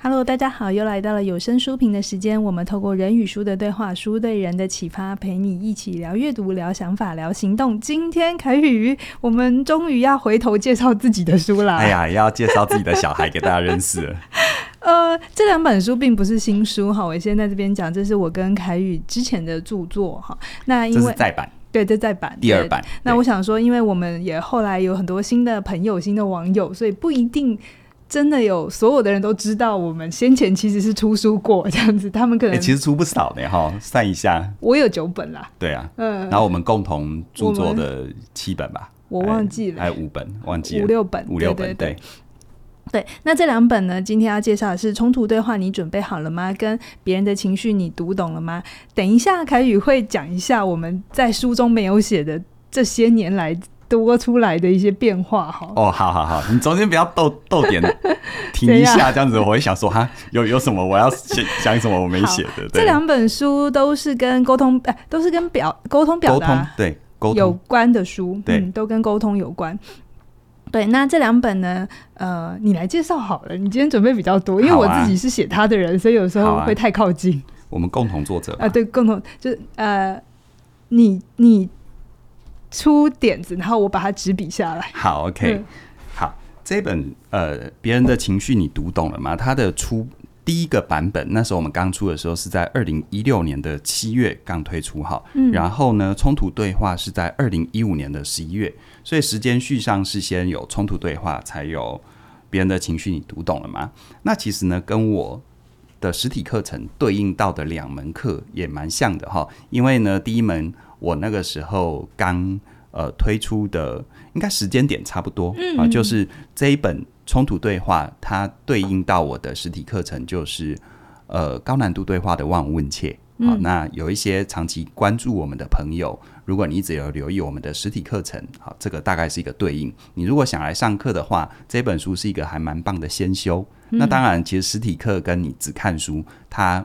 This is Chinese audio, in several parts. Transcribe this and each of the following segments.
Hello，大家好，又来到了有声书评的时间。我们透过人与书的对话，书对人的启发，陪你一起聊阅读、聊想法、聊行动。今天凯宇，我们终于要回头介绍自己的书啦！哎呀，要介绍自己的小孩给大家认识了。呃，这两本书并不是新书哈，我先在这边讲，这是我跟凯宇之前的著作哈。那因为再版，对，这再版第二版。那我想说，因为我们也后来有很多新的朋友、新的网友，所以不一定。真的有所有的人都知道，我们先前其实是出书过这样子，他们可能、欸、其实出不少的哈，算一下，我有九本啦。对啊，嗯，然后我们共同著作的七本吧，我忘记了，还有五本，忘记了五六本，五六本，对，对。那这两本呢？今天要介绍的是《冲突对话》，你准备好了吗？跟别人的情绪，你读懂了吗？等一下，凯宇会讲一下我们在书中没有写的这些年来。多出来的一些变化哈哦，好好好，你中间不要逗逗点，停一下这样子，我会想说 哈，有有什么我要写讲什么我没写的。这两本书都是跟沟通，哎，都是跟表沟通表达对沟通有关的书，对，嗯，都跟沟通有关。对，那这两本呢，呃，你来介绍好了，你今天准备比较多，因为我自己是写他的人，所以有时候会太靠近。我们共同作者啊，对，共同就是呃，你你。出点子，然后我把它执笔下来。好，OK，、嗯、好，这本呃，别人的情绪你读懂了吗？它的出第一个版本，那时候我们刚出的时候是在二零一六年的七月刚推出哈，嗯，然后呢，冲突对话是在二零一五年的十一月，所以时间序上是先有冲突对话，才有别人的情绪你读懂了吗？那其实呢，跟我的实体课程对应到的两门课也蛮像的哈，因为呢，第一门。我那个时候刚呃推出的，应该时间点差不多啊，就是这一本冲突对话，它对应到我的实体课程，就是呃高难度对话的望闻问切。好，那有一些长期关注我们的朋友，如果你一直有留意我们的实体课程，好，这个大概是一个对应。你如果想来上课的话，这本书是一个还蛮棒的先修。那当然，其实实体课跟你只看书，它。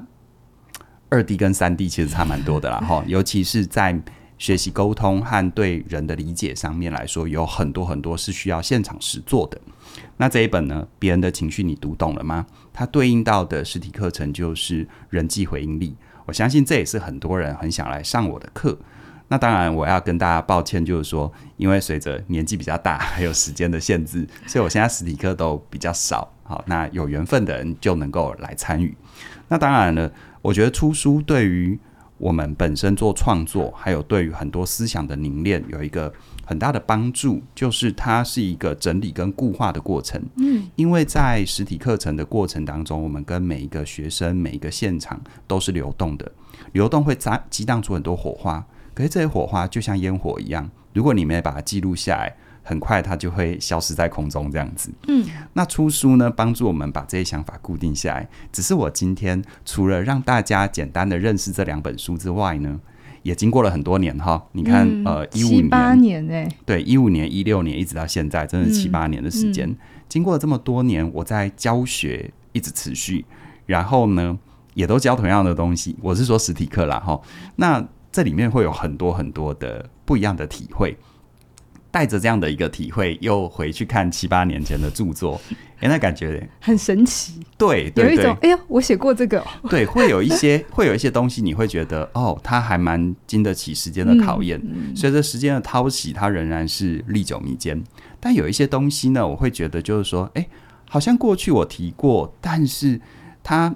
二 D 跟三 D 其实差蛮多的啦，哈，尤其是在学习沟通和对人的理解上面来说，有很多很多是需要现场实做的。那这一本呢，别人的情绪你读懂了吗？它对应到的实体课程就是人际回应力。我相信这也是很多人很想来上我的课。那当然，我要跟大家抱歉，就是说，因为随着年纪比较大，还有时间的限制，所以我现在实体课都比较少。好，那有缘分的人就能够来参与。那当然了。我觉得出书对于我们本身做创作，还有对于很多思想的凝练，有一个很大的帮助，就是它是一个整理跟固化的过程。嗯，因为在实体课程的过程当中，我们跟每一个学生、每一个现场都是流动的，流动会激激荡出很多火花。可是这些火花就像烟火一样，如果你没把它记录下来，很快它就会消失在空中，这样子。嗯，那出书呢，帮助我们把这些想法固定下来。只是我今天除了让大家简单的认识这两本书之外呢，也经过了很多年哈。你看，嗯、呃，一五年、七八年哎，对，一五年、一六年一直到现在，真的是七八年的时间。嗯嗯、经过了这么多年，我在教学一直持续，然后呢，也都教同样的东西。我是说实体课啦哈。那这里面会有很多很多的不一样的体会。带着这样的一个体会，又回去看七八年前的著作，哎，那感觉很神奇。对，有一种哎呀，我写过这个。对，会有一些，会有一些东西，你会觉得哦，它还蛮经得起时间的考验。嗯、随着时间的淘洗，它仍然是历久弥坚。但有一些东西呢，我会觉得就是说，哎，好像过去我提过，但是它，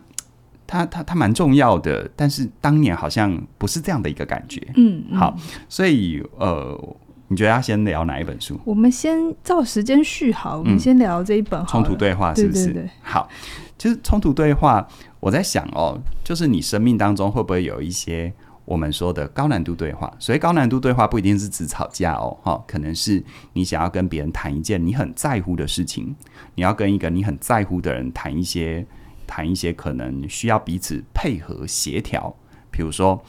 它，它，它蛮重要的。但是当年好像不是这样的一个感觉。嗯，嗯好，所以呃。你觉得要先聊哪一本书？我们先照时间序好，我们先聊这一本好。冲突对话是不是？对对对。好，其实冲突对话，我在想哦，就是你生命当中会不会有一些我们说的高难度对话？所以高难度对话不一定是指吵架哦，哈，可能是你想要跟别人谈一件你很在乎的事情，你要跟一个你很在乎的人谈一些谈一些可能需要彼此配合协调。比如说，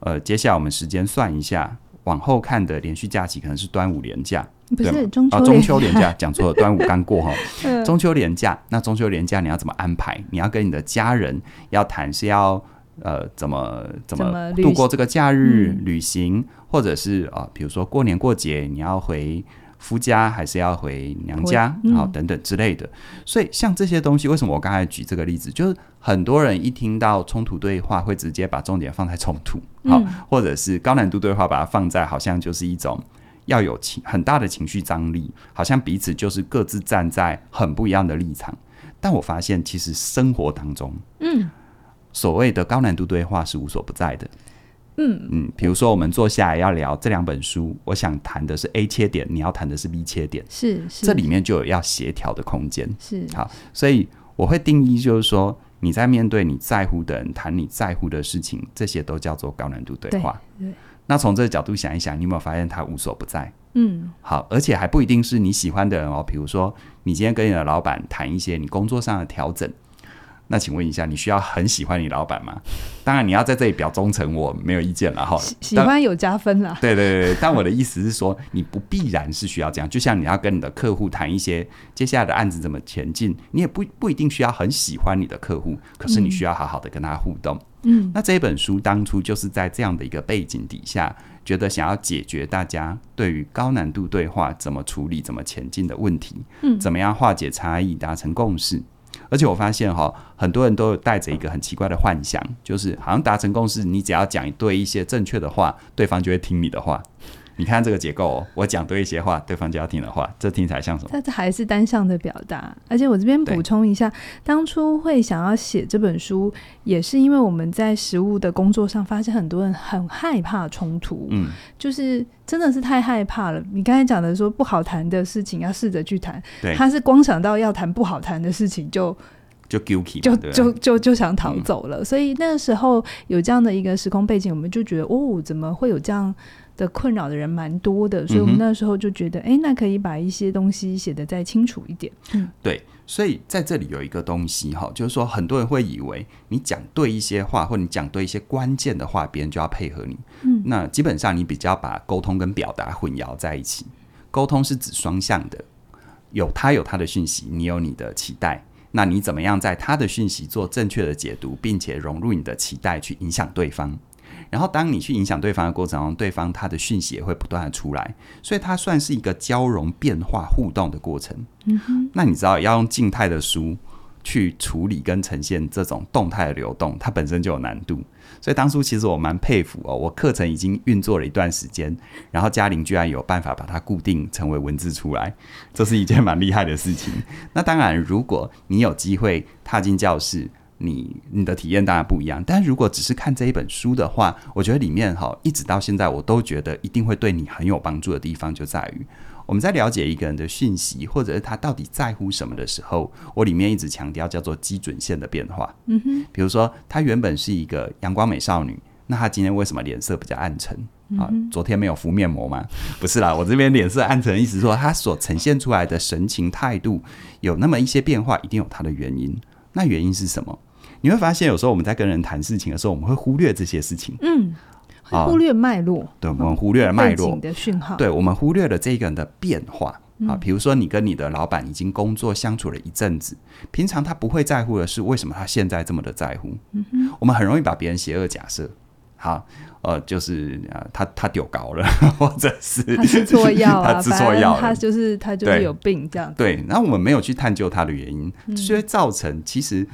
呃，接下来我们时间算一下。往后看的连续假期可能是端午连假，不是对中秋、哦、中秋连假，讲错了，端午刚过哈。中秋连假，那中秋连假你要怎么安排？你要跟你的家人要谈是要呃怎么怎么度过这个假日旅行，嗯、或者是啊、呃，比如说过年过节你要回夫家还是要回娘家，好、嗯哦、等等之类的。所以像这些东西，为什么我刚才举这个例子，就是很多人一听到冲突对话，会直接把重点放在冲突，好、嗯，或者是高难度对话，把它放在好像就是一种要有情很大的情绪张力，好像彼此就是各自站在很不一样的立场。但我发现，其实生活当中，嗯，所谓的高难度对话是无所不在的。嗯。嗯，比如说我们坐下来要聊这两本书，我想谈的是 A 切点，你要谈的是 B 切点，是是，这里面就有要协调的空间，是。好，所以我会定义就是说，你在面对你在乎的人，谈你在乎的事情，这些都叫做高难度对话。对，对，那从这个角度想一想，你有没有发现它无所不在？嗯，好，而且还不一定是你喜欢的人哦，比如说你今天跟你的老板谈一些你工作上的调整。那请问一下，你需要很喜欢你老板吗？当然，你要在这里表忠诚，我没有意见了哈。喜欢有加分了。对对对，但我的意思是说，你不必然是需要这样。就像你要跟你的客户谈一些接下来的案子怎么前进，你也不不一定需要很喜欢你的客户，可是你需要好好的跟他互动。嗯，那这一本书当初就是在这样的一个背景底下，觉得想要解决大家对于高难度对话怎么处理、怎么前进的问题。嗯，怎么样化解差异、达成共识。而且我发现哈，很多人都带着一个很奇怪的幻想，就是好像达成共识，你只要讲对一些正确的话，对方就会听你的话。你看这个结构哦，我讲对一些话，对方就要听的话，这听起来像什么？这还是单向的表达。而且我这边补充一下，当初会想要写这本书，也是因为我们在实务的工作上发现很多人很害怕冲突，嗯，就是真的是太害怕了。你刚才讲的说不好谈的事情要试着去谈，对，他是光想到要谈不好谈的事情就就 guilty，就就就就想逃走了。嗯。所以那个时候有这样的一个时空背景，我们就觉得哦，怎么会有这样？的困扰的人蛮多的，所以我们那时候就觉得，哎、嗯欸，那可以把一些东西写得再清楚一点。嗯，对，所以在这里有一个东西哈，就是说很多人会以为你讲对一些话，或你讲对一些关键的话，别人就要配合你。嗯，那基本上你比较把沟通跟表达混淆在一起。沟通是指双向的，有他有他的讯息，你有你的期待，那你怎么样在他的讯息做正确的解读，并且融入你的期待去影响对方？然后，当你去影响对方的过程中，对方他的讯息也会不断的出来，所以它算是一个交融、变化、互动的过程。嗯哼。那你知道要用静态的书去处理跟呈现这种动态的流动，它本身就有难度。所以当初其实我蛮佩服哦，我课程已经运作了一段时间，然后嘉玲居然有办法把它固定成为文字出来，这是一件蛮厉害的事情。那当然，如果你有机会踏进教室。你你的体验当然不一样，但如果只是看这一本书的话，我觉得里面哈，一直到现在我都觉得一定会对你很有帮助的地方就在于，我们在了解一个人的讯息，或者是他到底在乎什么的时候，我里面一直强调叫做基准线的变化。嗯哼，比如说她原本是一个阳光美少女，那她今天为什么脸色比较暗沉啊？昨天没有敷面膜吗？不是啦，我这边脸色暗沉，意思说她所呈现出来的神情态度有那么一些变化，一定有它的原因。那原因是什么？你会发现，有时候我们在跟人谈事情的时候，我们会忽略这些事情。嗯，会忽略脉络。哦，对，我们忽略了脉络的讯号。对，我们忽略了这个人的变化。啊，比如说你跟你的老板已经工作相处了一阵子，平常他不会在乎的是为什么他现在这么的在乎。嗯哼，我们很容易把别人邪恶假设。好，呃，就是呃，他他丢高了，或者是他吃错药啊，他吃错药，他就是他就是有病这样子。对，然后我们没有去探究他的原因，就会造成其实。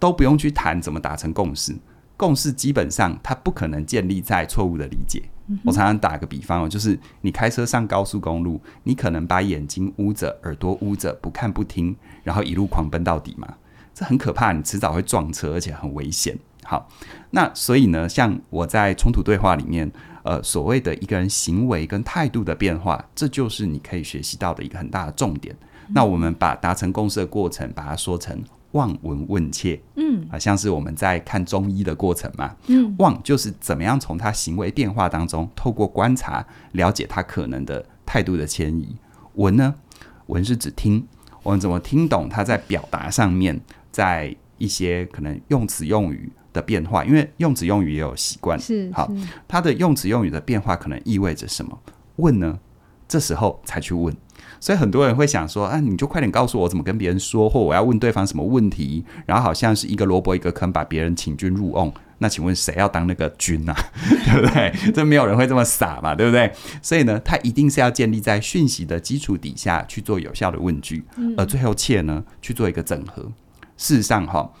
都不用去谈怎么达成共识，共识基本上它不可能建立在错误的理解。嗯。我常常打个比方哦，就是你开车上高速公路，你可能把眼睛捂着，耳朵捂着，不看不听，然后一路狂奔到底嘛，这很可怕，你迟早会撞车，而且很危险。好，那所以呢，像我在冲突对话里面，呃，所谓的一个人行为跟态度的变化，这就是你可以学习到的一个很大的重点。嗯。那我们把达成共识的过程，把它说成。望闻问切，嗯，啊，像是我们在看中医的过程嘛，嗯，望就是怎么样从他行为变化当中，透过观察了解他可能的态度的迁移。闻呢，闻是指听，我们怎么听懂他在表达上面，在一些可能用词用语的变化，因为用词用语也有习惯，是好，他的用词用语的变化可能意味着什么？问呢，这时候才去问。所以很多人会想说啊，你就快点告诉我怎么跟别人说，或我要问对方什么问题，然后好像是一个萝卜一个坑，把别人请君入瓮。那请问谁要当那个君啊？对不对？这没有人会这么傻嘛，对不对？所以呢，它一定是要建立在讯息的基础底下去做有效的问句，而最后切呢去做一个整合。事实上，哈，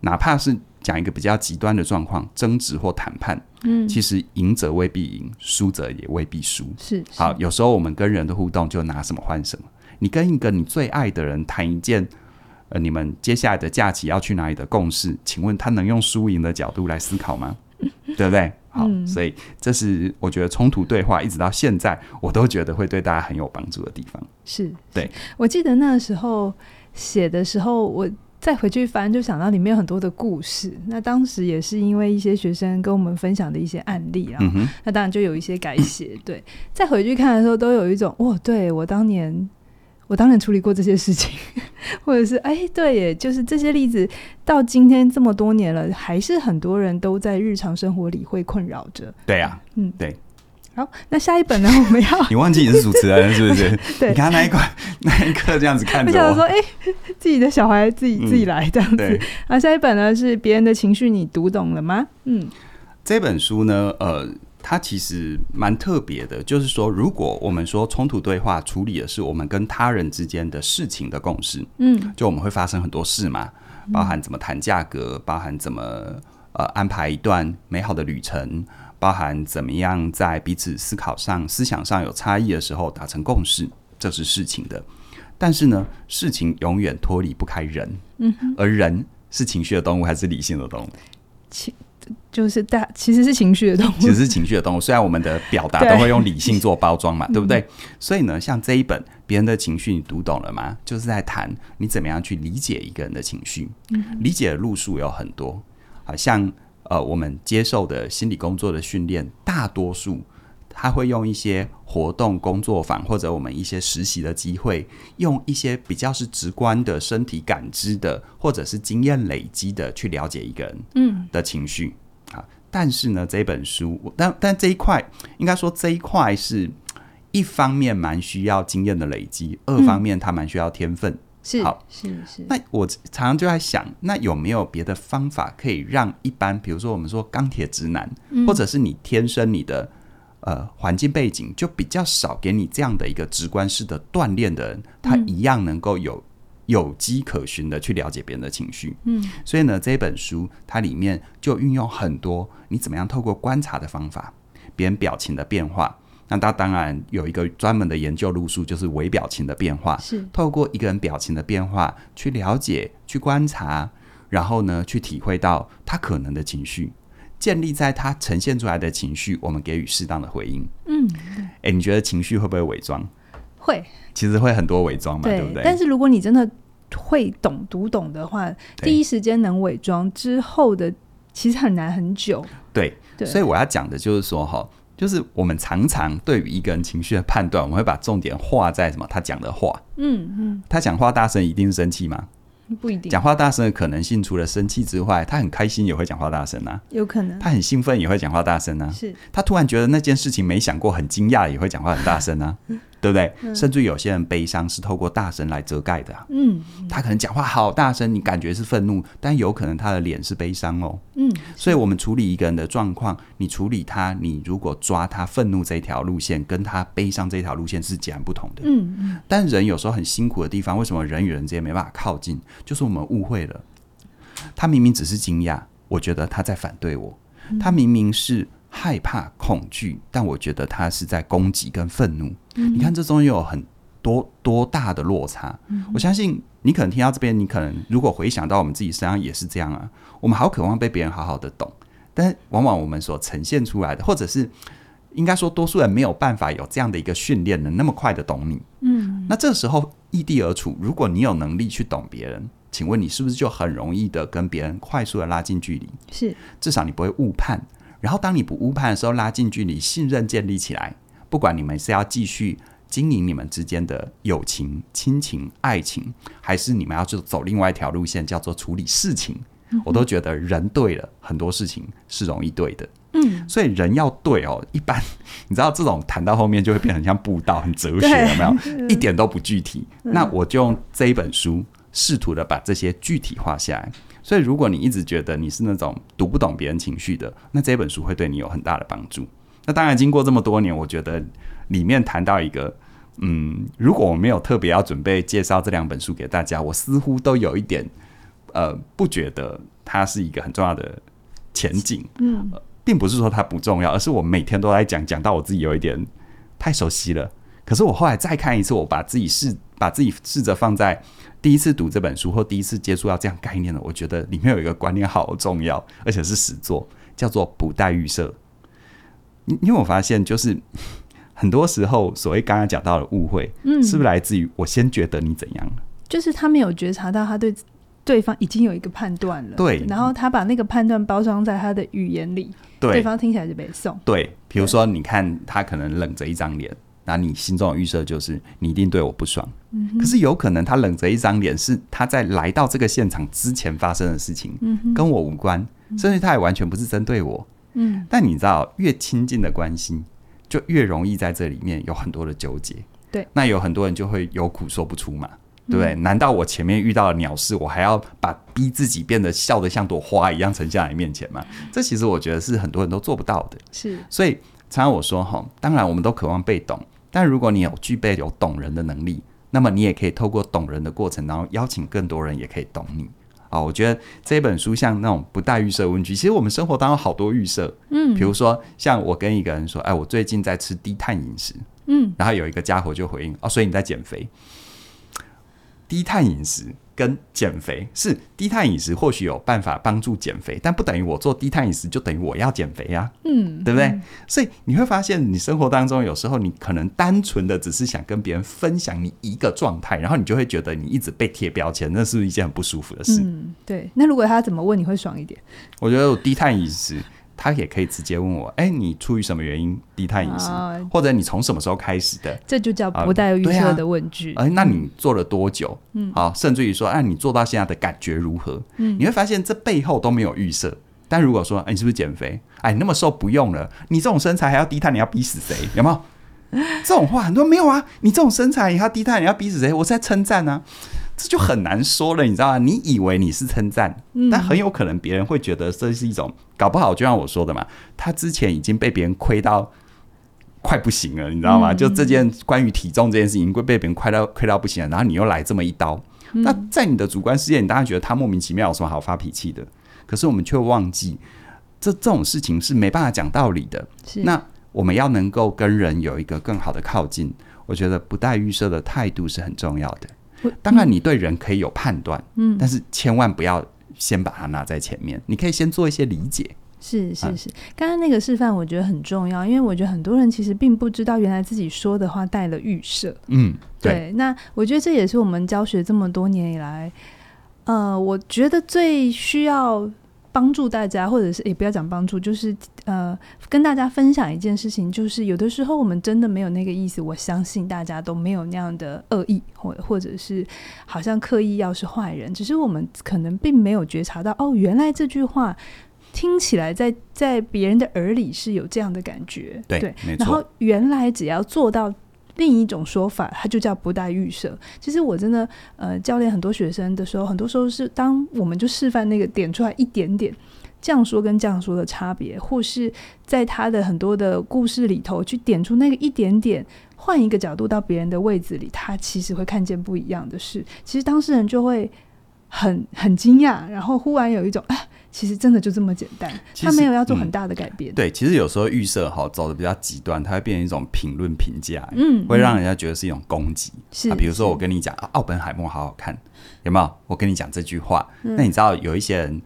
哪怕是讲一个比较极端的状况，争执或谈判，嗯，其实赢者未必赢，输者也未必输。是，是好，有时候我们跟人的互动就拿什么换什么。你跟一个你最爱的人谈一件，呃，你们接下来的假期要去哪里的共识，请问他能用输赢的角度来思考吗？对不对？好，嗯、所以这是我觉得冲突对话一直到现在，我都觉得会对大家很有帮助的地方。是，对。我记得那时候写的时候，我再回去翻，就想到里面有很多的故事。那当时也是因为一些学生跟我们分享的一些案例啊，嗯、那当然就有一些改写。对，再回去看的时候，都有一种，哦，对我当年。我当年处理过这些事情，或者是哎，对耶，就是这些例子，到今天这么多年了，还是很多人都在日常生活里会困扰着。对啊，嗯，对。好，那下一本呢？我们要你忘记你是主持人是不是？对，你看那一块那一刻这样子看着我，我说哎，自己的小孩自己自己来这样子。对啊，下一本呢是别人的情绪，你读懂了吗？嗯，这本书呢，呃。它其实蛮特别的，就是说，如果我们说冲突对话处理的是我们跟他人之间的事情的共识，嗯，就我们会发生很多事嘛，包含怎么谈价格，包含怎么呃安排一段美好的旅程，包含怎么样在彼此思考上、思想上有差异的时候达成共识，这是事情的。但是呢，事情永远脱离不开人，嗯，而人是情绪的动物还是理性的动物？情就是大其实是情绪的动物，其实是情绪的动物。虽然我们的表达都会用理性做包装嘛，对，对不对？所以呢，像这一本别人的情绪，你读懂了吗？就是在谈你怎么样去理解一个人的情绪。嗯理解的路数有很多，好像呃，我们接受的心理工作的训练，大多数。他会用一些活动、工作坊，或者我们一些实习的机会，用一些比较是直观的身体感知的，或者是经验累积的去了解一个人嗯的情绪啊。嗯、但是呢，这本书，但但这一块应该说这一块是一方面蛮需要经验的累积，二方面它蛮需要天分。是好是是。那我常常就在想，那有没有别的方法可以让一般，比如说我们说钢铁直男，嗯、或者是你天生你的。呃，环境背景就比较少给你这样的一个直观式的锻炼的人，他一样能够有有机可循的去了解别人的情绪。嗯，所以呢，这本书它里面就运用很多你怎么样透过观察的方法，别人表情的变化。那他当然有一个专门的研究路数，就是微表情的变化，是透过一个人表情的变化去了解、去观察，然后呢，去体会到他可能的情绪。建立在他呈现出来的情绪，我们给予适当的回应。嗯，哎，你觉得情绪会不会伪装？会，其实会很多伪装嘛，对，对不对？但是如果你真的会懂读懂的话，第一时间能伪装之后的，其实很难很久。对，对所以我要讲的就是说，哈，就是我们常常对于一个人情绪的判断，我们会把重点画在什么？他讲的话。嗯嗯，他讲话大声，一定是生气吗？不一定，讲话大声的可能性，除了生气之外，他很开心也会讲话大声啊。有可能，他很兴奋也会讲话大声啊。是，他突然觉得那件事情没想过，很惊讶也会讲话很大声啊。对不对？嗯、甚至有些人悲伤是透过大声来遮盖的、啊。嗯，他可能讲话好大声，你感觉是愤怒，但有可能他的脸是悲伤哦。嗯，所以我们处理一个人的状况，你处理他，你如果抓他愤怒这条路线，跟他悲伤这条路线是截然不同的。嗯嗯。但人有时候很辛苦的地方，为什么人与人之间没办法靠近？就是我们误会了。他明明只是惊讶，我觉得他在反对我。他明明是。害怕、恐惧，但我觉得他是在攻击跟愤怒。嗯、你看，这中间有很多多大的落差。嗯、我相信你可能听到这边，你可能如果回想到我们自己身上也是这样啊。我们好渴望被别人好好的懂，但往往我们所呈现出来的，或者是应该说，多数人没有办法有这样的一个训练，能那么快的懂你。嗯，那这时候异地而处，如果你有能力去懂别人，请问你是不是就很容易的跟别人快速的拉近距离？是，至少你不会误判。然后，当你不误判的时候，拉近距离，信任建立起来。不管你们是要继续经营你们之间的友情、亲情、爱情，还是你们要去走另外一条路线，叫做处理事情，嗯、我都觉得人对了，很多事情是容易对的。嗯，所以人要对哦。一般你知道，这种谈到后面就会变成像布道、很哲学，有没有？一点都不具体。嗯、那我就用这一本书，试图的把这些具体化下来。所以如果你一直觉得你是那种读不懂别人情绪的，那这本书会对你有很大的帮助。那当然，经过这么多年，我觉得里面谈到一个，嗯，如果我没有特别要准备介绍这两本书给大家，我似乎都有一点，呃，不觉得它是一个很重要的前景。嗯，呃，并不是说它不重要，而是我每天都在讲，讲到我自己有一点太熟悉了。可是我后来再看一次，我把自己试把自己试着放在第一次读这本书或第一次接触到这样概念的，我觉得里面有一个观念好重要，而且是实作，叫做不带预设。因为我发现，就是很多时候，所谓刚刚讲到的误会，嗯，是不是来自于我先觉得你怎样？就是他没有觉察到他对对方已经有一个判断了，对，然后他把那个判断包装在他的语言里，对，对方听起来就被送。对，比如说，你看他可能冷着一张脸，那你心中的预设就是你一定对我不爽。嗯，可是有可能他冷着一张脸，是他在来到这个现场之前发生的事情，嗯，跟我无关，甚至他也完全不是针对我。嗯，但你知道，越亲近的关系，就越容易在这里面有很多的纠结。对，那有很多人就会有苦说不出嘛，对不对？嗯，难道我前面遇到了鸟事，我还要把逼自己变得笑得像朵花一样呈现在你面前吗？这其实我觉得是很多人都做不到的。是，所以常常我说哈，当然我们都渴望被懂，但如果你有具备有懂人的能力，那么你也可以透过懂人的过程，然后邀请更多人也可以懂你。啊、哦，我觉得这本书像那种不带预设问句，其实我们生活当中好多预设，嗯，比如说像我跟一个人说，哎，我最近在吃低碳饮食，嗯，然后有一个家伙就回应，哦，所以你在减肥，低碳饮食。跟减肥是低碳饮食，或许有办法帮助减肥，但不等于我做低碳饮食就等于我要减肥呀，嗯，对不对？嗯、所以你会发现，你生活当中有时候你可能单纯的只是想跟别人分享你一个状态，然后你就会觉得你一直被贴标签，那是一件很不舒服的事？嗯，对。那如果他怎么问你会爽一点？我觉得我低碳饮食。他也可以直接问我，哎、欸，你出于什么原因低碳饮食，哦、或者你从什么时候开始的？这就叫不带预设的问句。哎、啊，那你做了多久？嗯，好，甚至于说，哎、啊，你做到现在的感觉如何？嗯，你会发现这背后都没有预设。但如果说，哎、欸，你是不是减肥？哎，你那么瘦不用了，你这种身材还要低碳，你要逼死谁？有没有？这种话很多没有啊？你这种身材也要低碳，你要逼死谁？我是在称赞呢。这就很难说了，你知道吗？你以为你是称赞，嗯、但很有可能别人会觉得这是一种搞不好，就像我说的嘛，他之前已经被别人亏到快不行了，你知道吗？嗯、就这件关于体重这件事情，会被别人亏到亏到不行了，然后你又来这么一刀，嗯、那在你的主观世界，你当然觉得他莫名其妙，有什么好发脾气的？可是我们却忘记，这这种事情是没办法讲道理的。是那我们要能够跟人有一个更好的靠近，我觉得不带预设的态度是很重要的。当然，你对人可以有判断，嗯，但是千万不要先把它拿在前面。你可以先做一些理解。是是是，刚刚那个示范我觉得很重要，因为我觉得很多人其实并不知道，原来自己说的话带了预设。嗯，对，对。那我觉得这也是我们教学这么多年以来，呃，我觉得最需要。帮助大家，或者是也不要讲帮助，就是呃，跟大家分享一件事情，就是有的时候我们真的没有那个意思。我相信大家都没有那样的恶意，或或者是好像刻意要是坏人，只是我们可能并没有觉察到，哦，原来这句话听起来在在别人的耳里是有这样的感觉，对，对没错。然后原来只要做到。另一种说法，它就叫不带预设。其实我真的，呃，教练很多学生的时候，很多时候是当我们就示范那个点出来一点点这样说跟这样说的差别，或是在他的很多的故事里头去点出那个一点点，换一个角度到别人的位置里，他其实会看见不一样的事。其实当事人就会很很惊讶，然后忽然有一种哎。其实真的就这么简单，他没有要做很大的改变。嗯、对，其实有时候预设哈走的比较极端，它会变成一种评论评价，嗯，会让人家觉得是一种攻击。是啊，比如说我跟你讲啊，奥本海默好好看，有没有？我跟你讲这句话，嗯、那你知道有一些人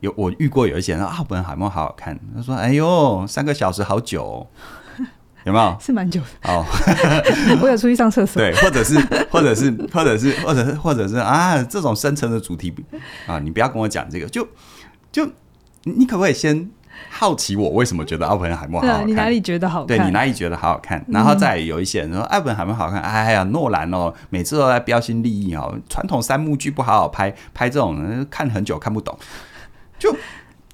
有我遇过有一些人说奥本海默好好看，他说哎呦三个小时好久，哦，有没有？是蛮久的哦。我有出去上厕所。对，或者是或者是或者是或者是或者是啊这种深层的主题啊，你不要跟我讲这个就。就你可不可以先好奇我为什么觉得奥本海默好好看？啊、你哪里觉得好看？对，你哪里觉得好好看？然后再有一些人说奥本海默好看，哎呀，诺兰哦，每次都在标新立异哦，传统三幕剧不好好拍，拍这种看很久看不懂。就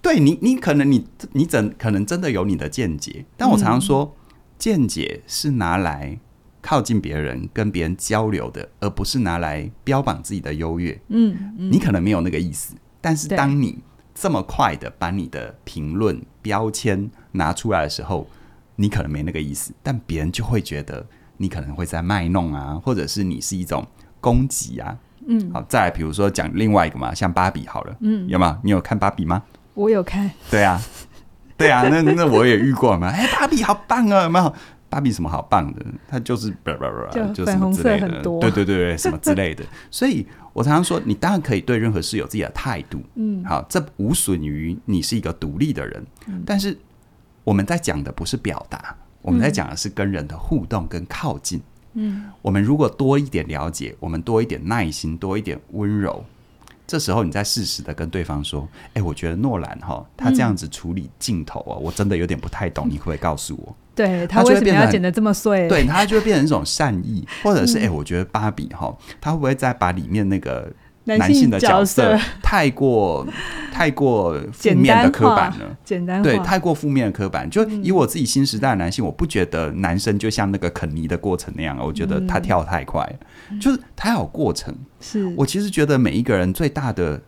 对你，你可能你你怎可能真的有你的见解？但我常常说，见解是拿来靠近别人、跟别人交流的，而不是拿来标榜自己的优越。嗯，嗯，你可能没有那个意思。但是当你这么快的把你的评论标签拿出来的时候，你可能没那个意思，但别人就会觉得你可能会在卖弄啊，或者是你是一种攻击啊。嗯，好，再来比如说讲另外一个嘛，像芭比好了，嗯，有吗？你有看芭比吗？我有看。对啊，对啊，那那我也遇过嘛。哎，芭比好棒啊，有没有？芭比什么好棒的？它就是就什么之类的。对对对对，什么之类的。所以我常常说，你当然可以对任何事有自己的态度。嗯，好，这无损于你是一个独立的人。嗯，但是我们在讲的不是表达，我们在讲的是跟人的互动跟靠近。嗯，我们如果多一点了解，我们多一点耐心，多一点温柔，这时候你再适时的跟对方说：“哎、欸，我觉得诺兰哈，他这样子处理镜头啊，嗯、我真的有点不太懂，你会不会告诉我？”对，他为什么要剪得这么碎？对，他就会变成一种善意，或者是哎、欸，我觉得芭比哈，他会不会再把里面那个。男性的角色 太过 太过负面的刻板了，简单对，太过负面的刻板。就以我自己新时代的男性，我不觉得男生就像那个肯尼的过程那样，我觉得他跳太快，就是他有过程。是我其实觉得每一个人最大的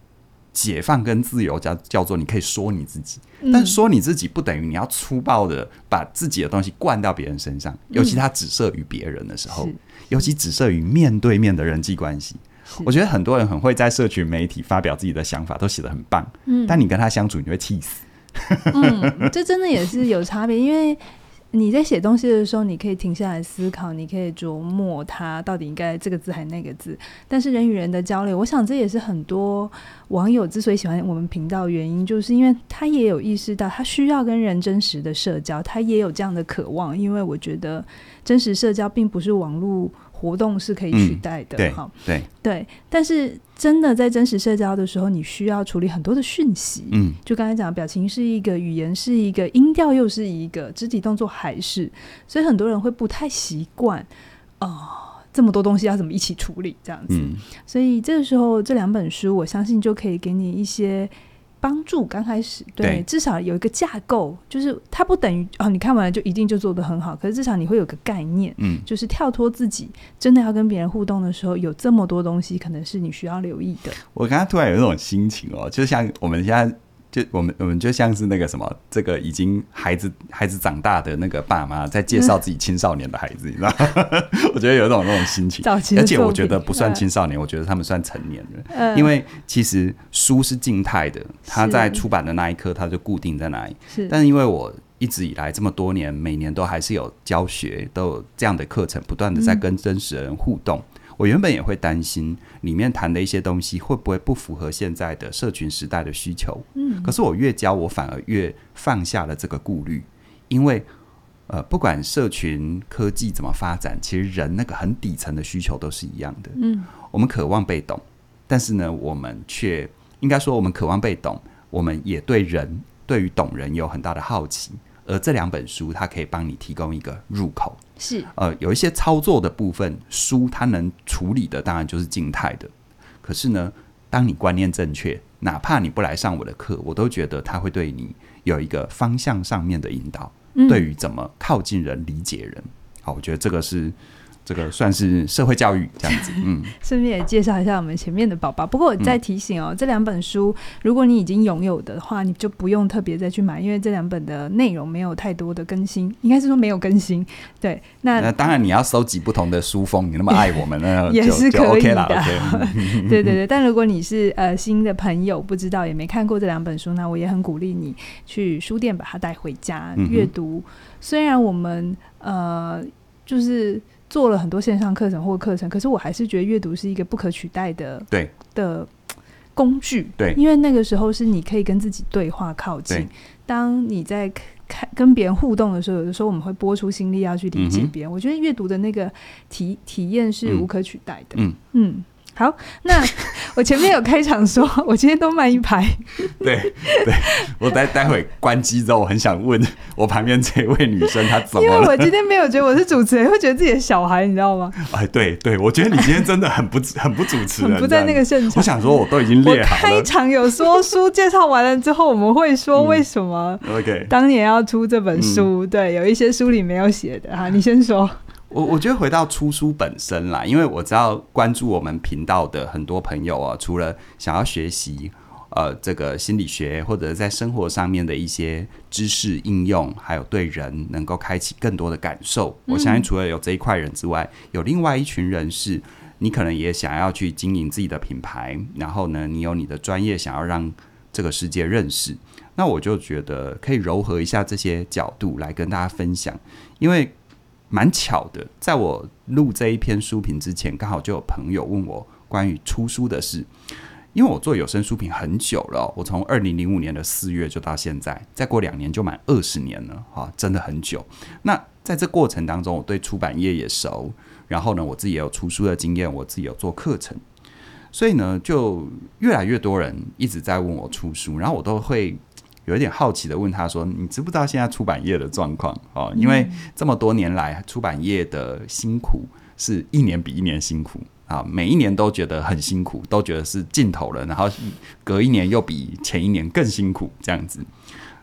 解放跟自由叫叫做你可以说你自己，但说你自己不等于你要粗暴的把自己的东西灌到别人身上，尤其他只设于别人的时候，尤其只设于面对面的人际关系。我觉得很多人很会在社群媒体发表自己的想法，都写得很棒。嗯，但你跟他相处，你会气死。嗯，这真的也是有差别，因为你在写东西的时候，你可以停下来思考，你可以琢磨他到底应该这个字还是那个字。但是人与人的交流，我想这也是很多网友之所以喜欢我们频道的原因，就是因为他也有意识到他需要跟人真实的社交，他也有这样的渴望。因为我觉得真实社交并不是网络。活动是可以取代的，哈、嗯，对。对，但是真的在真实社交的时候，你需要处理很多的讯息，嗯，就刚才讲表情是一个，语言是一个，音调又是一个，肢体动作还是，所以很多人会不太习惯，哦、呃，这么多东西要怎么一起处理这样子，嗯、所以这个时候这两本书，我相信就可以给你一些。帮助刚开始，对，对至少有一个架构，就是它不等于哦，你看完了就一定就做得很好。可是至少你会有个概念，嗯，就是跳脱自己，真的要跟别人互动的时候，有这么多东西，可能是你需要留意的。我刚刚突然有一种心情哦，就像我们现在。就我们我们就像是那个什么，这个已经孩子孩子长大的那个爸妈在介绍自己青少年的孩子，你知道吗？我觉得有一种那种心情，而且我觉得不算青少年，我觉得他们算成年人，因为其实书是静态的，它在出版的那一刻它就固定在那里。是，但是因为我一直以来这么多年，每年都还是有教学，都有这样的课程，不断的在跟真实的人互动。我原本也会担心里面谈的一些东西会不会不符合现在的社群时代的需求。嗯，可是我越教，我反而越放下了这个顾虑，因为呃，不管社群科技怎么发展，其实人那个很底层的需求都是一样的。嗯，我们渴望被懂，但是呢，我们却应该说，我们渴望被懂，我们也对人对于懂人有很大的好奇。而这两本书，它可以帮你提供一个入口。是，呃，有一些操作的部分，书它能处理的，当然就是静态的。可是呢，当你观念正确，哪怕你不来上我的课，我都觉得它会对你有一个方向上面的引导，嗯、对于怎么靠近人、理解人。好，我觉得这个是。这个算是社会教育这样子，嗯，顺便也介绍一下我们前面的宝宝。不过我再提醒哦，嗯、这两本书，如果你已经拥有的话，你就不用特别再去买，因为这两本的内容没有太多的更新，应该是说没有更新。对，那，那当然你要收集不同的书风，你那么爱我们呢，也是可以的。OK、对 对对，但如果你是呃新的朋友，不知道也没看过这两本书，那我也很鼓励你去书店把它带回家阅读。虽然我们呃就是。做了很多线上课程或课程，可是我还是觉得阅读是一个不可取代的对的工具。对，因为那个时候是你可以跟自己对话、靠近。当你在看跟别人互动的时候，有的时候我们会拨出心力要去理解别人。嗯、我觉得阅读的那个体体验是无可取代的。嗯嗯。好，那 我前面有开场说，我今天都慢一拍。对对，我待待会关机之后，我很想问我旁边这位女生她怎么了？因为我今天没有觉得我是主持人，会觉得自己的小孩，你知道吗？哎，对对，我觉得你今天真的很不 很不主持人，不在那个现场。我想说，我都已经列好了。开场有说书介绍完了之后，我们会说为什么？OK，当年要出这本书，对，有一些书里没有写的哈，你先说。我我觉得回到出书本身啦，因为我知道关注我们频道的很多朋友啊，除了想要学习呃这个心理学或者在生活上面的一些知识应用，还有对人能够开启更多的感受。我相信除了有这一块人之外，有另外一群人是你可能也想要去经营自己的品牌，然后呢，你有你的专业想要让这个世界认识。那我就觉得可以柔和一下这些角度来跟大家分享，因为蛮巧的，在我录这一篇书评之前，刚好就有朋友问我关于出书的事。因为我做有声书评很久了，我从二零零五年的四月就到现在，再过两年就满二十年了，哈，真的很久。那在这过程当中，我对出版业也熟，然后呢，我自己也有出书的经验，我自己有做课程。所以呢，就越来越多人一直在问我出书，然后我都会有一点好奇的问他说：“你知不知道现在出版业的状况？哦，因为这么多年来，出版业的辛苦是一年比一年辛苦啊，每一年都觉得很辛苦，都觉得是尽头了，然后隔一年又比前一年更辛苦，这样子。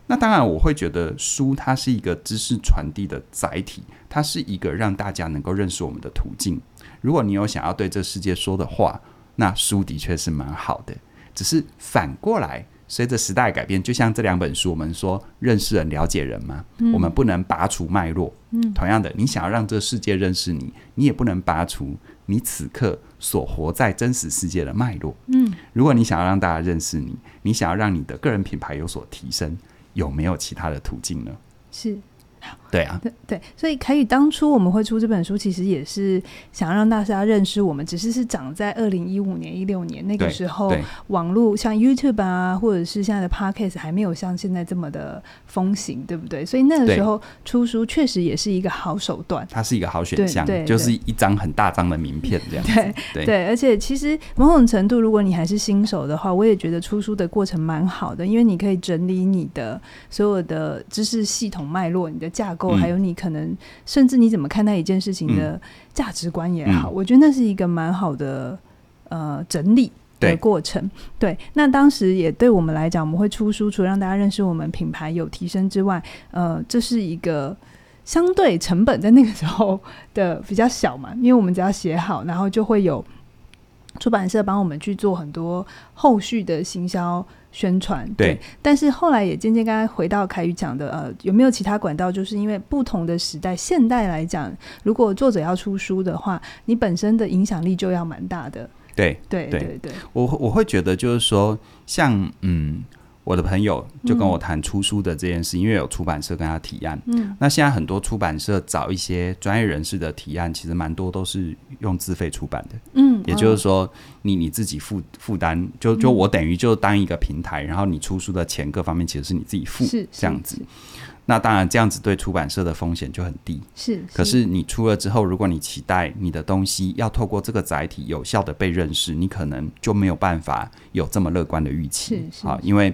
那当然，我会觉得书它是一个知识传递的载体，它是一个让大家能够认识我们的途径。如果你有想要对这世界说的话，那书的确是蛮好的，只是反过来，随着时代改变，就像这两本书，我们说认识人、了解人嘛，嗯、我们不能拔除脉络。嗯，同样的，你想要让这个世界认识你，你也不能拔除你此刻所活在真实世界的脉络。嗯，如果你想要让大家认识你，你想要让你的个人品牌有所提升，有没有其他的途径呢？是。对啊，对对，所以凯宇当初我们会出这本书，其实也是想让大家认识我们，只是是长在二零一五年、一六年那个时候，网络像 YouTube 啊，或者是现在的 Podcast 还没有像现在这么的风行，对不对？所以那个时候出书确实也是一个好手段，它是一个好选项，对对对，就是一张很大张的名片这样对，对，而且其实某种程度，如果你还是新手的话，我也觉得出书的过程蛮好的，因为你可以整理你的所有的知识系统脉络，你的架构。还有你可能甚至你怎么看待一件事情的价值观也好，嗯、我觉得那是一个蛮好的呃整理的过程。对，那当时也对我们来讲，我们会出书，除了让大家认识我们品牌有提升之外，呃，这是一个相对成本在那个时候的比较小嘛，因为我们只要写好，然后就会有出版社帮我们去做很多后续的行销。宣传对，对，但是后来也渐渐刚刚回到凯宇讲的，呃，有没有其他管道？就是因为不同的时代，现代来讲，如果作者要出书的话，你本身的影响力就要蛮大的。对，对，对，对，对。我我会觉得就是说，像嗯。我的朋友就跟我谈出书的这件事，嗯，因为有出版社跟他提案。嗯，那现在很多出版社找一些专业人士的提案，其实蛮多都是用自费出版的。嗯，也就是说，你你自己负负担，就就我等于就当一个平台，然后你出书的钱各方面其实是你自己付，是这样子。那当然，这样子对出版社的风险就很低。是，是，可是你出了之后，如果你期待你的东西要透过这个载体有效的被认识，你可能就没有办法有这么乐观的预期。是，是，啊，因为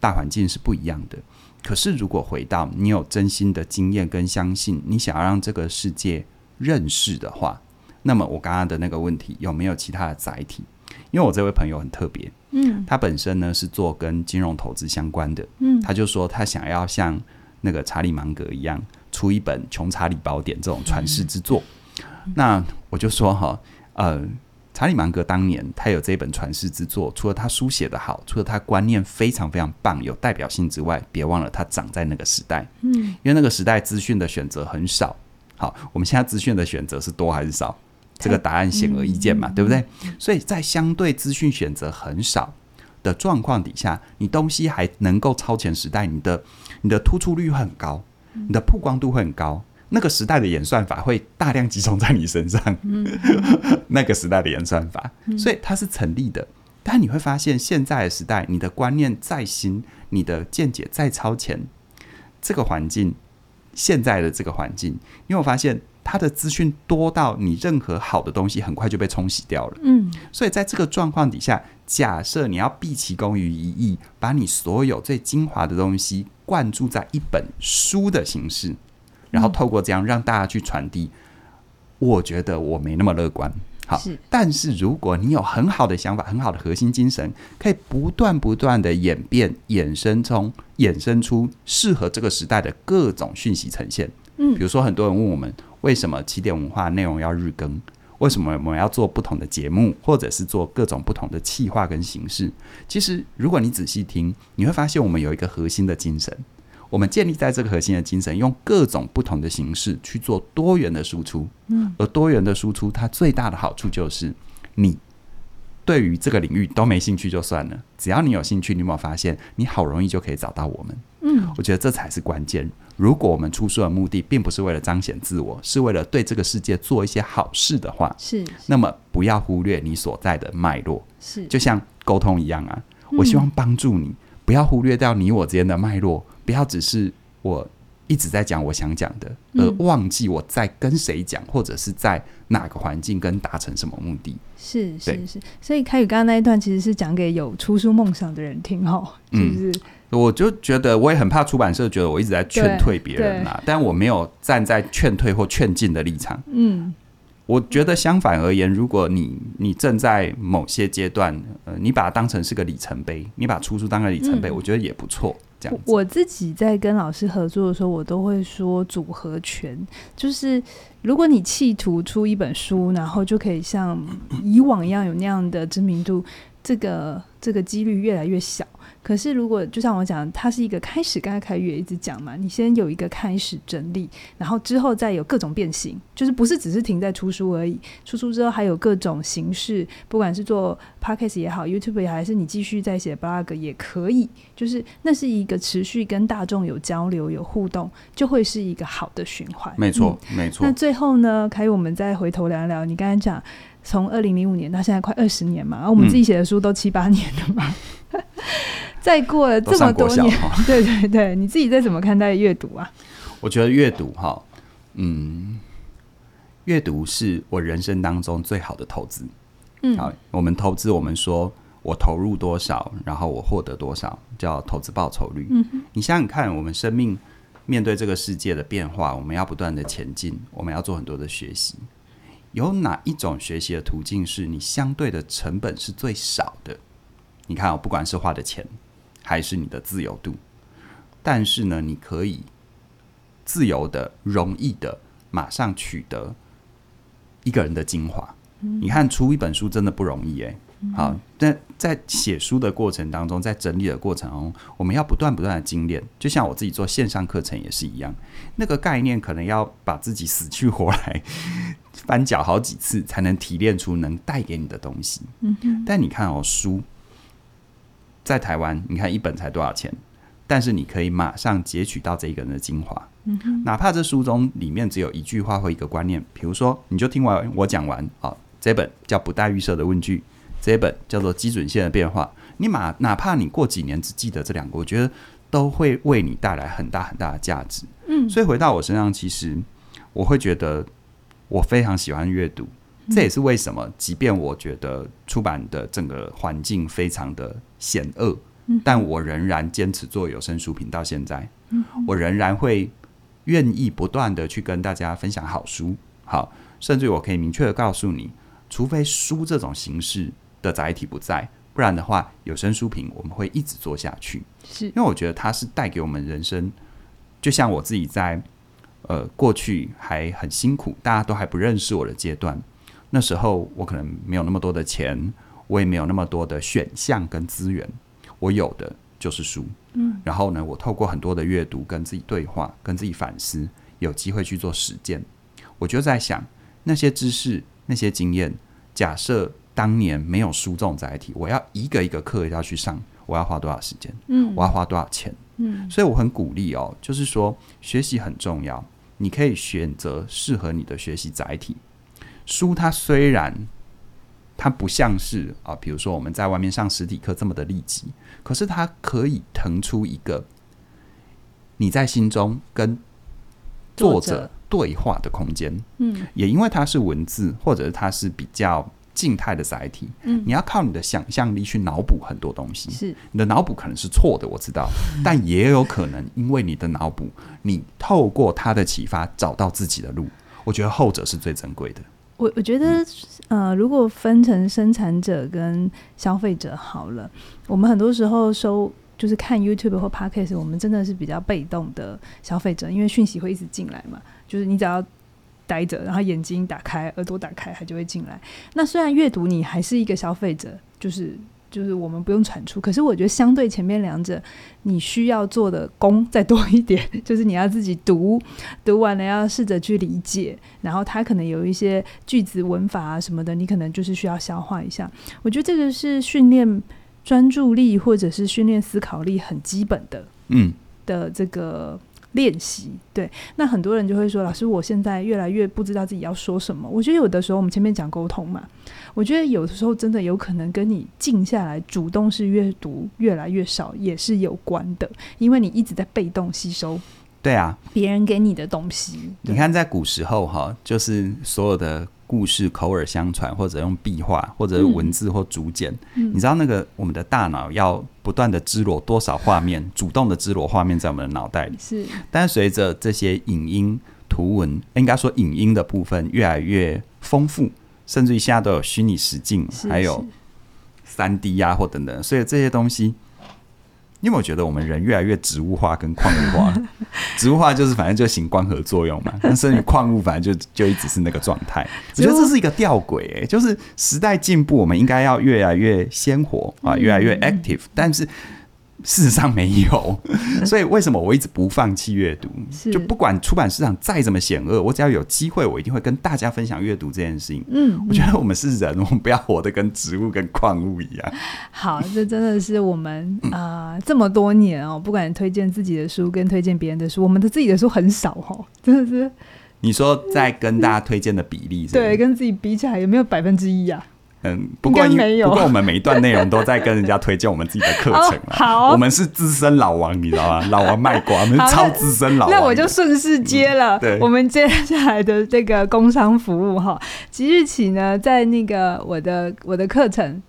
大环境是不一样的。可是如果回到你有真心的经验跟相信，你想要让这个世界认识的话，那么我刚刚的那个问题有没有其他的载体？因为我这位朋友很特别，嗯，他本身呢是做跟金融投资相关的，嗯，他就说他想要像。那个查理芒格一样出一本《穷查理宝典》这种传世之作，嗯，那我就说哈，呃，查理芒格当年他有这本传世之作，除了他书写得好，除了他观念非常非常棒、有代表性之外，别忘了他长在那个时代，嗯，因为那个时代资讯的选择很少。好，我们现在资讯的选择是多还是少？这个答案显而易见嘛，嗯，对不对？所以在相对资讯选择很少的状况底下，你东西还能够超前时代，你的。你的突出率会很高，你的曝光度会很高。那个时代的演算法会大量集中在你身上，那个时代的演算法，所以它是成立的。但你会发现，现在的时代，你的观念再新，你的见解再超前，这个环境，现在的这个环境，因为我发现。它的资讯多到你任何好的东西很快就被冲洗掉了。嗯，所以在这个状况底下，假设你要毕其功于一役，把你所有最精华的东西灌注在一本书的形式，然后透过这样让大家去传递，我觉得我没那么乐观。好，但是如果你有很好的想法、很好的核心精神，可以不断不断的演变、衍生从衍生出适合这个时代的各种讯息呈现。嗯，比如说很多人问我们。为什么起点文化内容要日更？为什么我们要做不同的节目，或者是做各种不同的企划跟形式？其实，如果你仔细听，你会发现我们有一个核心的精神。我们建立在这个核心的精神，用各种不同的形式去做多元的输出。嗯，而多元的输出，它最大的好处就是，你对于这个领域都没兴趣就算了，只要你有兴趣，你有没有发现，你好容易就可以找到我们？嗯，我觉得这才是关键。如果我们出书的目的并不是为了彰显自我，是为了对这个世界做一些好事的话，是，那么不要忽略你所在的脉络。是，就像沟通一样啊，我希望帮助你，不要忽略掉你我之间的脉络。不要只是我一直在讲我想讲的，而忘记我在跟谁讲，或者是在哪个环境跟达成什么目的。是是是，所以凯宇刚刚那一段其实是讲给有出书梦想的人听哦，就是、嗯、我就觉得我也很怕出版社觉得我一直在劝退别人啊，但我没有站在劝退或劝进的立场。嗯，我觉得相反而言，如果你你正在某些阶段，呃，你把它当成是个里程碑，你把出书当个里程碑，嗯、我觉得也不错。我自己在跟老师合作的时候，我都会说组合拳，就是如果你企图出一本书，然后就可以像以往一样有那样的知名度，这个这个几率越来越小。可是，如果就像我讲，它是一个开始，刚才凯宇也一直讲嘛，你先有一个开始整理，然后之后再有各种变形，就是不是只是停在出书而已。出书之后还有各种形式，不管是做 Podcast 也好，YouTube 也好，还是你继续在写 Blog 也可以，就是那是一个持续跟大众有交流、有互动，就会是一个好的循环。没错，嗯、没错。那最后呢，凯宇，我们再回头聊一聊，你刚才讲从二零零五年到现在快二十年嘛，然后我们自己写的书都七八年了嘛。嗯再过了这么多年，对对对，你自己在怎么看待阅读啊？我觉得阅读哈，嗯，阅读是我人生当中最好的投资。嗯，好，我们投资，我们说我投入多少，然后我获得多少，叫投资报酬率。嗯哼，你想想看，我们生命面对这个世界的变化，我们要不断的前进，我们要做很多的学习。有哪一种学习的途径是你相对的成本是最少的？你看，我不管是花的钱。还是你的自由度，但是呢，你可以自由的、容易的，马上取得一个人的精华。嗯、你看，出一本书真的不容易诶。嗯、好，但在写书的过程当中，在整理的过程中，我们要不断不断的精炼。就像我自己做线上课程也是一样，那个概念可能要把自己死去活来翻搅好几次，才能提炼出能带给你的东西。嗯，但你看哦，书。在台湾，你看一本才多少钱？但是你可以马上截取到这一个人的精华，哪怕这书中里面只有一句话或一个观念，比如说，你就听完我讲完，啊，这本叫不带预设的问句，这本叫做基准线的变化，你马哪怕你过几年只记得这两个，我觉得都会为你带来很大很大的价值。嗯，所以回到我身上，其实我会觉得我非常喜欢阅读。这也是为什么，即便我觉得出版的整个环境非常的险恶，但我仍然坚持做有声书评到现在。我仍然会愿意不断的去跟大家分享好书，好，甚至我可以明确的告诉你，除非书这种形式的载体不在，不然的话，有声书评我们会一直做下去。是因为我觉得它是带给我们人生，就像我自己在呃过去还很辛苦，大家都还不认识我的阶段。那时候我可能没有那么多的钱，我也没有那么多的选项跟资源，我有的就是书。嗯，然后呢，我透过很多的阅读跟自己对话，跟自己反思，有机会去做实践。我就在想，那些知识、那些经验，假设当年没有书这种载体，我要一个一个课要去上，我要花多少时间？嗯，我要花多少钱？嗯，所以我很鼓励哦，就是说学习很重要，你可以选择适合你的学习载体。书它虽然它不像是啊，比如说我们在外面上实体课这么的利己，可是它可以腾出一个你在心中跟作者对话的空间。嗯，也因为它是文字，或者是它是比较静态的载体，嗯，你要靠你的想象力去脑补很多东西。是你的脑补可能是错的，我知道，但也有可能因为你的脑补，你透过他的启发找到自己的路。我觉得后者是最珍贵的。我我觉得，呃，如果分成生产者跟消费者好了，我们很多时候收就是看 YouTube 或 Podcast，我们真的是比较被动的消费者，因为讯息会一直进来嘛，就是你只要待着，然后眼睛打开，耳朵打开，它就会进来。那虽然阅读你还是一个消费者，就是就是我们不用产出，可是我觉得相对前面两者，你需要做的功再多一点，就是你要自己读，读完了要试着去理解，然后它可能有一些句子文法啊什么的，你可能就是需要消化一下。我觉得这个是训练专注力或者是训练思考力很基本的，嗯，的这个。练习对，那很多人就会说：“老师，我现在越来越不知道自己要说什么。”我觉得有的时候，我们前面讲沟通嘛，我觉得有的时候真的有可能跟你静下来、主动式阅读越来越少也是有关的，因为你一直在被动吸收。对啊，别人给你的东西。你看，在古时候哈，就是所有的。故事口耳相传，或者用壁画，或者文字或竹简，嗯，你知道那个我们的大脑要不断的支罗多少画面，主动的支罗画面在我们的脑袋里。是，但随着这些影音、图文，应该说影音的部分越来越丰富，甚至于现在都有虚拟实境，还有三 D 呀或等等，所以这些东西。你有没有觉得我们人越来越植物化跟矿物化？植物化就是反正就行光合作用嘛，但甚至矿物反正就就一直是那个状态。我觉得这是一个吊诡，哎，就是时代进步，我们应该要越来越鲜活啊，越来越 active，但是。事实上没有，所以为什么我一直不放弃阅读？就不管出版市场再怎么险恶，我只要有机会，我一定会跟大家分享阅读这件事情。嗯，我觉得我们是人，我们不要活得跟植物、跟矿物一样。好，这真的是我们啊、呃，这么多年哦，不管推荐自己的书跟推荐别人的书，我们的自己的书很少哦，真的是。你说在跟大家推荐的比例是是，对，跟自己比起来有没有百分之一啊？嗯，不过不过我们每一段内容都在跟人家推荐我们自己的课程、哦、好，我们是资深老王，你知道吗？老王卖瓜，我们是超资深老王。那我就顺势接了、嗯。对，我们接下来的这个工商服务哈，即日起呢，在那个我的我的课程。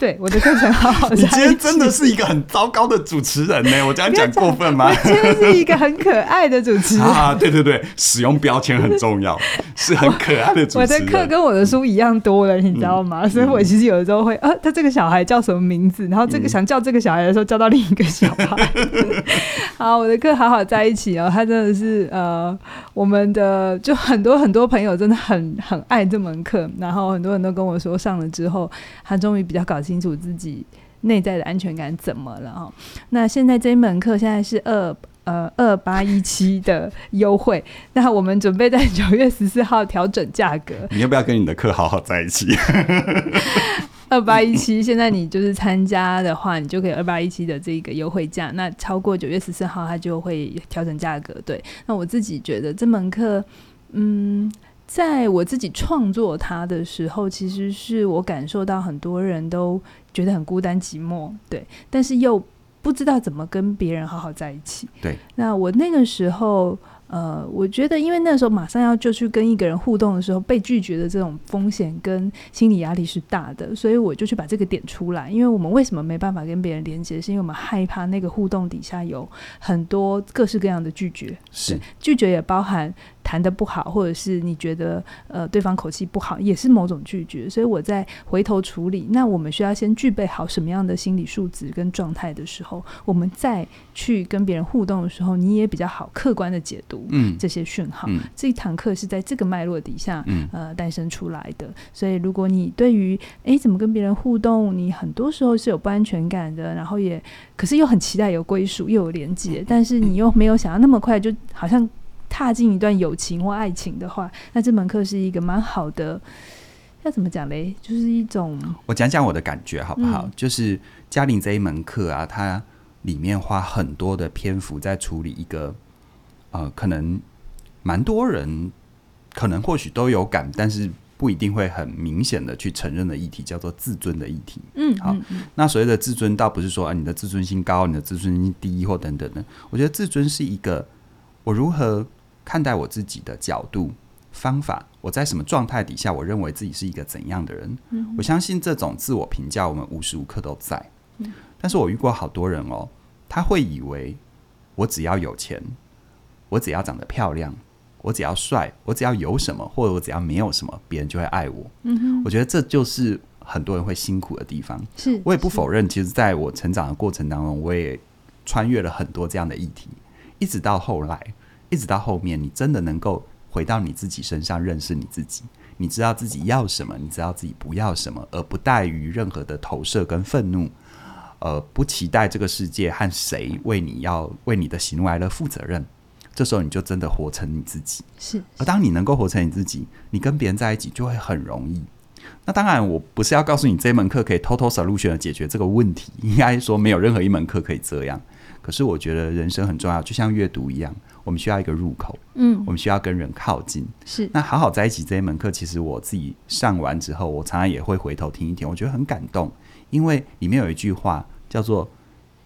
对我的课程好好。你今天真的是一个很糟糕的主持人呢？我这样讲过分吗？我今天是一个很可爱的主持人 啊！对对对，使用标签很重要，是很可爱的主持人。我的课跟我的书一样多了，你知道吗？嗯、所以我其实有的时候会，呃、啊，他这个小孩叫什么名字？然后这个想叫这个小孩的时候，叫到另一个小孩。好，我的课好好在一起哦。他真的是呃，我们的就很多很多朋友真的很 很爱这门课，然后很多人都跟我说上了之后，他终于比较搞。清楚自己内在的安全感怎么了哈？那现在这一门课现在是二呃二八一七的优惠，那我们准备在九月十四号调整价格。你要不要跟你的课好好在一起？二八一七，现在你就是参加的话，你就可以二八一七的这个优惠价。那超过九月十四号，它就会调整价格。对，那我自己觉得这门课，嗯。在我自己创作它的时候，其实是我感受到很多人都觉得很孤单寂寞，对，但是又不知道怎么跟别人好好在一起。对，那我那个时候。呃，我觉得，因为那时候马上要就去跟一个人互动的时候，被拒绝的这种风险跟心理压力是大的，所以我就去把这个点出来。因为我们为什么没办法跟别人连接，是因为我们害怕那个互动底下有很多各式各样的拒绝。是，拒绝也包含谈的不好，或者是你觉得呃对方口气不好，也是某种拒绝。所以我在回头处理，那我们需要先具备好什么样的心理素质跟状态的时候，我们再去跟别人互动的时候，你也比较好客观的解读。嗯，这些讯号，嗯，这一堂课是在这个脉络底下，嗯，呃，诞生出来的。所以，如果你对于哎怎么跟别人互动，你很多时候是有不安全感的，然后也可是又很期待有归属又有连接，但是你又没有想要那么快就好像踏进一段友情或爱情的话，那这门课是一个蛮好的。要怎么讲嘞？就是一种我讲讲我的感觉好不好？嗯，就是嘉玲这一门课啊，它里面花很多的篇幅在处理一个。呃，可能蛮多人可能或许都有感，但是不一定会很明显的去承认的议题，叫做自尊的议题。嗯，好，那所谓的自尊，倒不是说啊，你的自尊心高，你的自尊心低或等等的。我觉得自尊是一个我如何看待我自己的角度、方法。我在什么状态底下，我认为自己是一个怎样的人？嗯，我相信这种自我评价，我们无时无刻都在。嗯，但是我遇过好多人哦，他会以为我只要有钱。我只要长得漂亮，我只要帅，我只要有什么，或者我只要没有什么，别人就会爱我。我觉得这就是很多人会辛苦的地方。是，我也不否认，其实在我成长的过程当中，我也穿越了很多这样的议题，一直到后来，一直到后面，你真的能够回到你自己身上，认识你自己。你知道自己要什么，你知道自己不要什么，而不带于任何的投射跟愤怒，呃，不期待这个世界和谁为你要为你的喜怒哀乐负责任。这时候你就真的活成你自己。是。而当你能够活成你自己，你跟别人在一起就会很容易。那当然，我不是要告诉你这门课可以 total solution 的解决这个问题，应该说没有任何一门课可以这样。可是我觉得人生很重要，就像阅读一样。我们需要一个入口，嗯，我们需要跟人靠近。是，那好好在一起这一门课，其实我自己上完之后，我常常也会回头听一听，我觉得很感动，因为里面有一句话叫做：“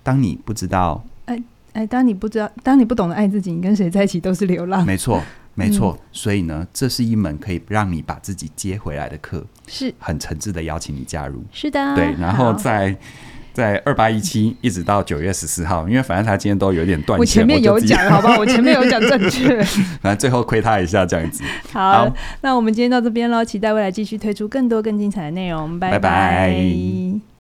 当你不知道，哎哎，当你不知道，当你不懂得爱自己，你跟谁在一起都是流浪。”没错，没错。嗯、所以呢，这是一门可以让你把自己接回来的课，是很诚挚的邀请你加入。是的，对，然后在。在二八一七一直到九月十四号，因为反正他今天都有点断线，我前面有讲，好不好？我前面有讲正确，反正最后亏他一下这样子。好，好，那我们今天到这边喽，期待未来继续推出更多更精彩的内容，拜拜。拜拜。